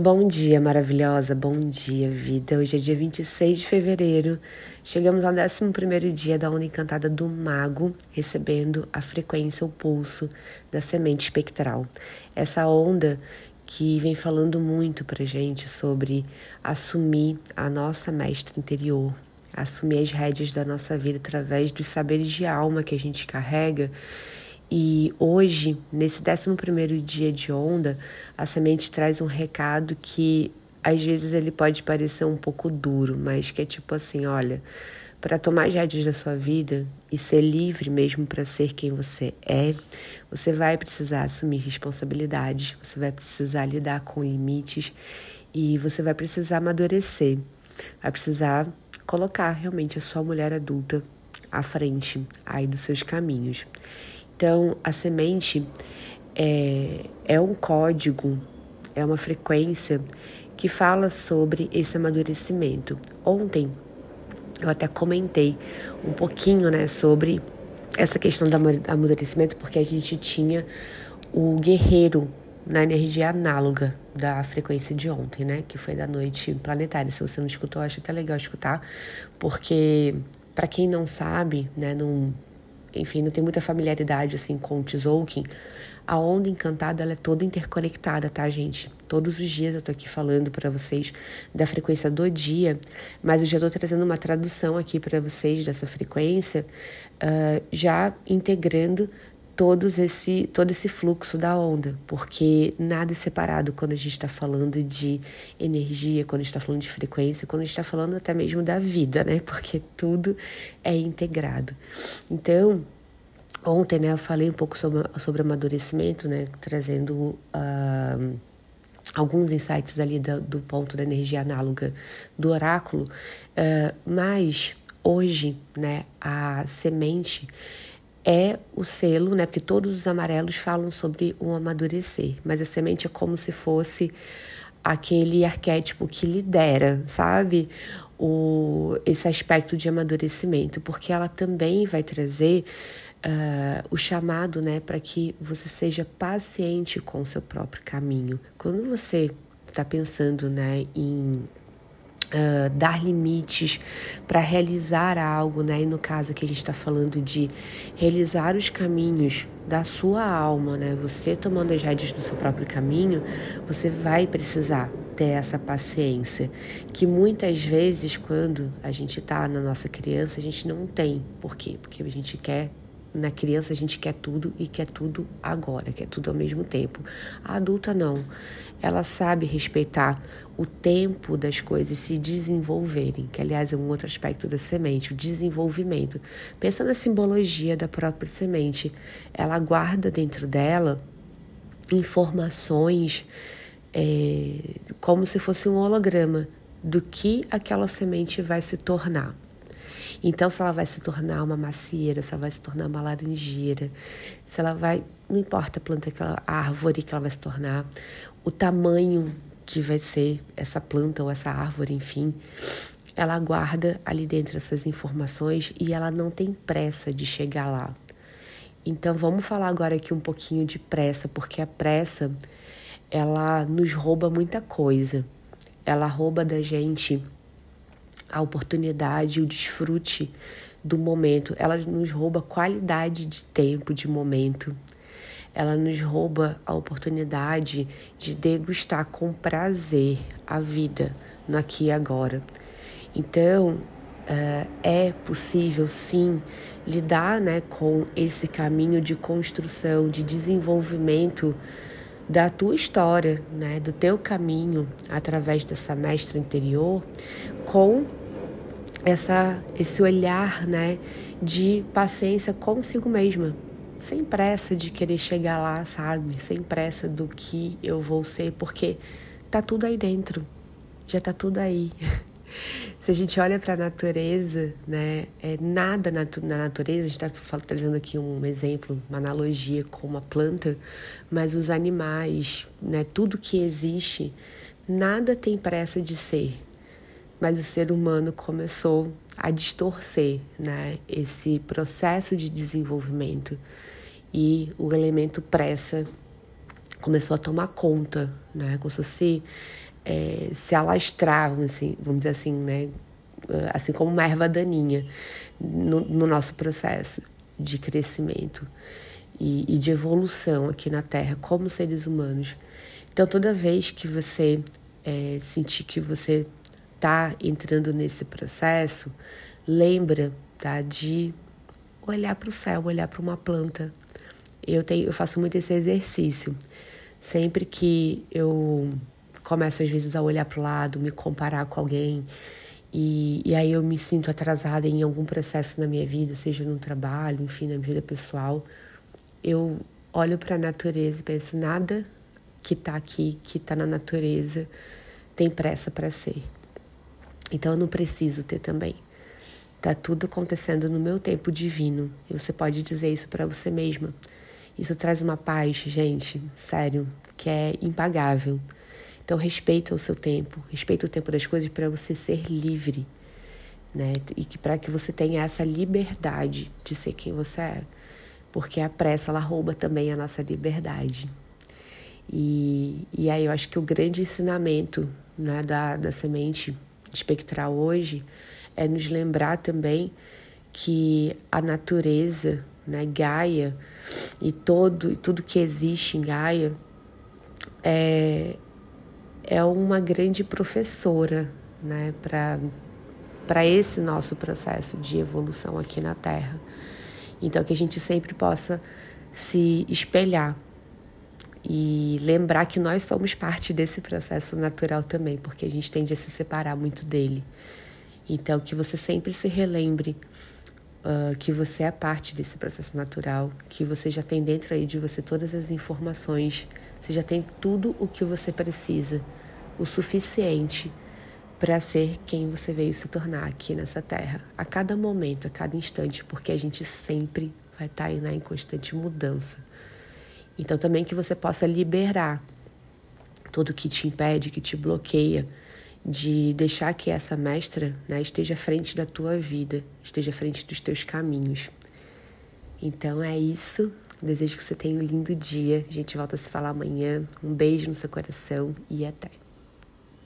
Bom dia, maravilhosa. Bom dia, vida. Hoje é dia 26 de fevereiro. Chegamos ao 11 dia da onda encantada do Mago, recebendo a frequência, o pulso da semente espectral. Essa onda que vem falando muito pra gente sobre assumir a nossa mestra interior, assumir as rédeas da nossa vida através dos saberes de alma que a gente carrega e hoje, nesse 11 dia de onda, a semente traz um recado que às vezes ele pode parecer um pouco duro, mas que é tipo assim: olha, para tomar as rédeas da sua vida e ser livre mesmo para ser quem você é, você vai precisar assumir responsabilidades, você vai precisar lidar com limites e você vai precisar amadurecer, vai precisar colocar realmente a sua mulher adulta à frente aí dos seus caminhos. Então, a semente é, é um código, é uma frequência que fala sobre esse amadurecimento. Ontem eu até comentei um pouquinho né, sobre essa questão do amadurecimento, porque a gente tinha o guerreiro na energia análoga da frequência de ontem, né? Que foi da noite planetária. Se você não escutou, acho até legal escutar, porque para quem não sabe, né, não enfim, não tem muita familiaridade assim com o Tzolk'in, a onda encantada ela é toda interconectada, tá, gente? Todos os dias eu tô aqui falando para vocês da frequência do dia, mas eu já tô trazendo uma tradução aqui para vocês dessa frequência, uh, já integrando todos esse, todo esse fluxo da onda, porque nada é separado quando a gente está falando de energia, quando a gente está falando de frequência, quando a gente está falando até mesmo da vida, né? Porque tudo é integrado. Então, ontem, né, eu falei um pouco sobre, sobre amadurecimento, né, trazendo uh, alguns insights ali do, do, ponto da energia análoga do oráculo, uh, mas hoje, né, a semente é o selo, né? Porque todos os amarelos falam sobre um amadurecer, mas a semente é como se fosse aquele arquétipo que lidera, sabe? O, esse aspecto de amadurecimento, porque ela também vai trazer uh, o chamado, né, para que você seja paciente com o seu próprio caminho. Quando você está pensando, né, em Uh, dar limites para realizar algo, né? E no caso que a gente está falando de realizar os caminhos da sua alma, né? Você tomando as rédeas do seu próprio caminho, você vai precisar ter essa paciência que muitas vezes quando a gente está na nossa criança a gente não tem. Por quê? Porque a gente quer na criança a gente quer tudo e quer tudo agora, quer tudo ao mesmo tempo. A adulta não. Ela sabe respeitar o tempo das coisas se desenvolverem, que aliás é um outro aspecto da semente, o desenvolvimento. Pensa na simbologia da própria semente. Ela guarda dentro dela informações é, como se fosse um holograma do que aquela semente vai se tornar. Então, se ela vai se tornar uma macieira, se ela vai se tornar uma laranjeira, se ela vai. Não importa a planta, aquela árvore que ela vai se tornar, o tamanho que vai ser essa planta ou essa árvore, enfim, ela guarda ali dentro essas informações e ela não tem pressa de chegar lá. Então vamos falar agora aqui um pouquinho de pressa, porque a pressa ela nos rouba muita coisa. Ela rouba da gente a oportunidade, o desfrute do momento. Ela nos rouba qualidade de tempo, de momento. Ela nos rouba a oportunidade de degustar com prazer a vida no aqui e agora. Então, uh, é possível sim lidar né, com esse caminho de construção, de desenvolvimento da tua história, né, do teu caminho através dessa mestra interior, com essa esse olhar, né, de paciência consigo mesma, sem pressa de querer chegar lá, sabe? Sem pressa do que eu vou ser, porque tá tudo aí dentro. Já tá tudo aí. Se a gente olha para a natureza, né, é nada na, na natureza, a gente está trazendo aqui um exemplo, uma analogia com uma planta, mas os animais, né, tudo que existe, nada tem pressa de ser, mas o ser humano começou a distorcer né, esse processo de desenvolvimento e o elemento pressa começou a tomar conta, né? Começou a se, é, se alastrar, assim, vamos dizer assim, né? Assim como uma erva daninha no, no nosso processo de crescimento e, e de evolução aqui na Terra, como seres humanos. Então, toda vez que você é, sentir que você está entrando nesse processo, lembra tá, de olhar para o céu, olhar para uma planta. Eu, tenho, eu faço muito esse exercício. Sempre que eu começo, às vezes, a olhar para o lado, me comparar com alguém, e, e aí eu me sinto atrasada em algum processo na minha vida, seja no trabalho, enfim, na vida pessoal, eu olho para a natureza e penso: nada que está aqui, que está na natureza, tem pressa para ser. Então eu não preciso ter também. Tá tudo acontecendo no meu tempo divino. E você pode dizer isso para você mesma. Isso traz uma paz, gente, sério, que é impagável. Então respeita o seu tempo, respeita o tempo das coisas para você ser livre, né? E que para que você tenha essa liberdade de ser quem você é. Porque a pressa ela rouba também a nossa liberdade. E, e aí eu acho que o grande ensinamento né, da, da semente espectral hoje é nos lembrar também que a natureza, né, Gaia, e todo, tudo que existe em Gaia é, é uma grande professora né, para esse nosso processo de evolução aqui na Terra. Então, que a gente sempre possa se espelhar e lembrar que nós somos parte desse processo natural também, porque a gente tende a se separar muito dele. Então, que você sempre se relembre uh, que você é parte desse processo natural, que você já tem dentro aí de você todas as informações, você já tem tudo o que você precisa, o suficiente para ser quem você veio se tornar aqui nessa terra, a cada momento, a cada instante, porque a gente sempre vai estar tá em constante mudança. Então, também que você possa liberar tudo que te impede, que te bloqueia de deixar que essa mestra né, esteja à frente da tua vida, esteja à frente dos teus caminhos. Então é isso. Desejo que você tenha um lindo dia. A gente volta a se falar amanhã. Um beijo no seu coração e até.